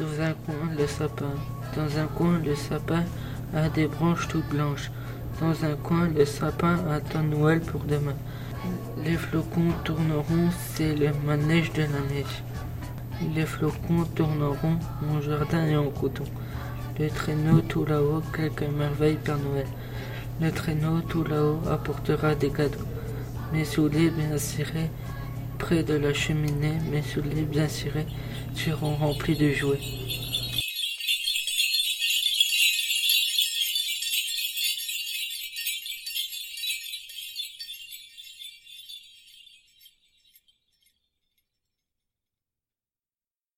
le sapin. Dans un coin, le sapin a des branches toutes blanches. Dans un coin, le sapin attend Noël pour demain. Les flocons tourneront, c'est le manège de la neige. Les flocons tourneront, mon jardin est en coton. Le traîneau tout là-haut, quelques merveilles Père Noël. Le traîneau tout là-haut apportera des cadeaux. Mes souliers bien cirés, près de la cheminée, mes souliers bien cirés seront remplis de jouets.